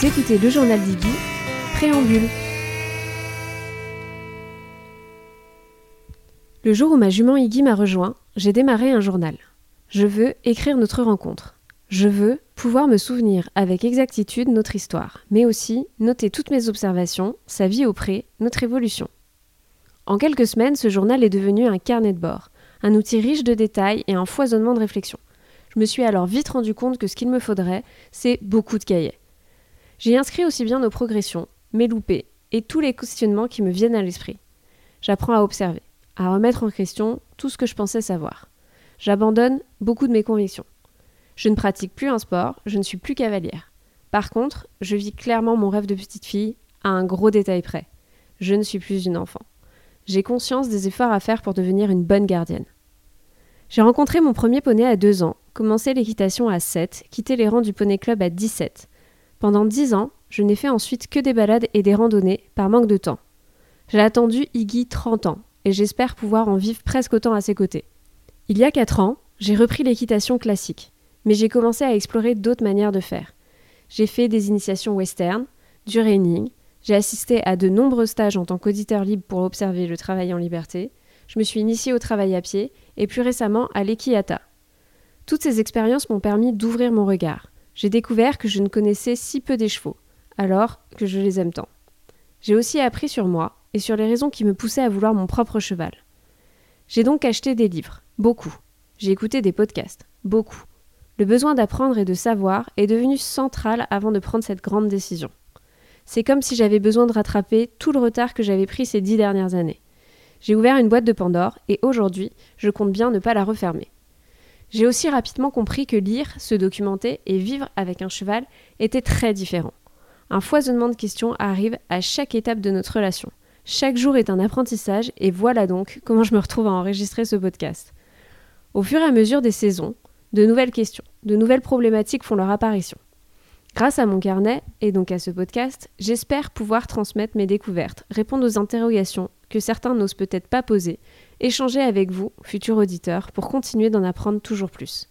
Vous écoutez le journal d'Iggy, Préambule. Le jour où ma jument Iggy m'a rejoint, j'ai démarré un journal. Je veux écrire notre rencontre. Je veux pouvoir me souvenir avec exactitude notre histoire, mais aussi noter toutes mes observations, sa vie auprès, notre évolution. En quelques semaines, ce journal est devenu un carnet de bord, un outil riche de détails et un foisonnement de réflexions. Je me suis alors vite rendu compte que ce qu'il me faudrait, c'est beaucoup de cahiers. J'y inscris aussi bien nos progressions, mes loupés et tous les questionnements qui me viennent à l'esprit. J'apprends à observer, à remettre en question tout ce que je pensais savoir. J'abandonne beaucoup de mes convictions. Je ne pratique plus un sport, je ne suis plus cavalière. Par contre, je vis clairement mon rêve de petite fille à un gros détail près. Je ne suis plus une enfant. J'ai conscience des efforts à faire pour devenir une bonne gardienne. J'ai rencontré mon premier poney à 2 ans, commencé l'équitation à 7, quitté les rangs du poney club à 17. Pendant 10 ans, je n'ai fait ensuite que des balades et des randonnées par manque de temps. J'ai attendu Iggy 30 ans et j'espère pouvoir en vivre presque autant à ses côtés. Il y a 4 ans, j'ai repris l'équitation classique, mais j'ai commencé à explorer d'autres manières de faire. J'ai fait des initiations western, du reining, j'ai assisté à de nombreux stages en tant qu'auditeur libre pour observer le travail en liberté, je me suis initiée au travail à pied et plus récemment à l'ekiata. Toutes ces expériences m'ont permis d'ouvrir mon regard. J'ai découvert que je ne connaissais si peu des chevaux, alors que je les aime tant. J'ai aussi appris sur moi et sur les raisons qui me poussaient à vouloir mon propre cheval. J'ai donc acheté des livres, beaucoup. J'ai écouté des podcasts, beaucoup. Le besoin d'apprendre et de savoir est devenu central avant de prendre cette grande décision. C'est comme si j'avais besoin de rattraper tout le retard que j'avais pris ces dix dernières années. J'ai ouvert une boîte de Pandore et aujourd'hui, je compte bien ne pas la refermer. J'ai aussi rapidement compris que lire, se documenter et vivre avec un cheval était très différent. Un foisonnement de questions arrive à chaque étape de notre relation. Chaque jour est un apprentissage et voilà donc comment je me retrouve à enregistrer ce podcast. Au fur et à mesure des saisons, de nouvelles questions, de nouvelles problématiques font leur apparition. Grâce à mon carnet et donc à ce podcast, j'espère pouvoir transmettre mes découvertes, répondre aux interrogations que certains n'osent peut-être pas poser, échanger avec vous, futurs auditeurs, pour continuer d'en apprendre toujours plus.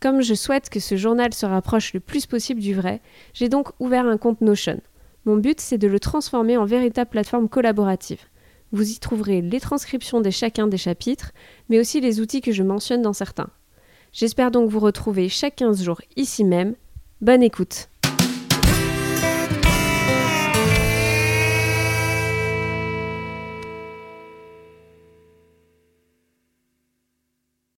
Comme je souhaite que ce journal se rapproche le plus possible du vrai, j'ai donc ouvert un compte Notion. Mon but, c'est de le transformer en véritable plateforme collaborative. Vous y trouverez les transcriptions de chacun des chapitres, mais aussi les outils que je mentionne dans certains. J'espère donc vous retrouver chaque 15 jours ici même. Bonne écoute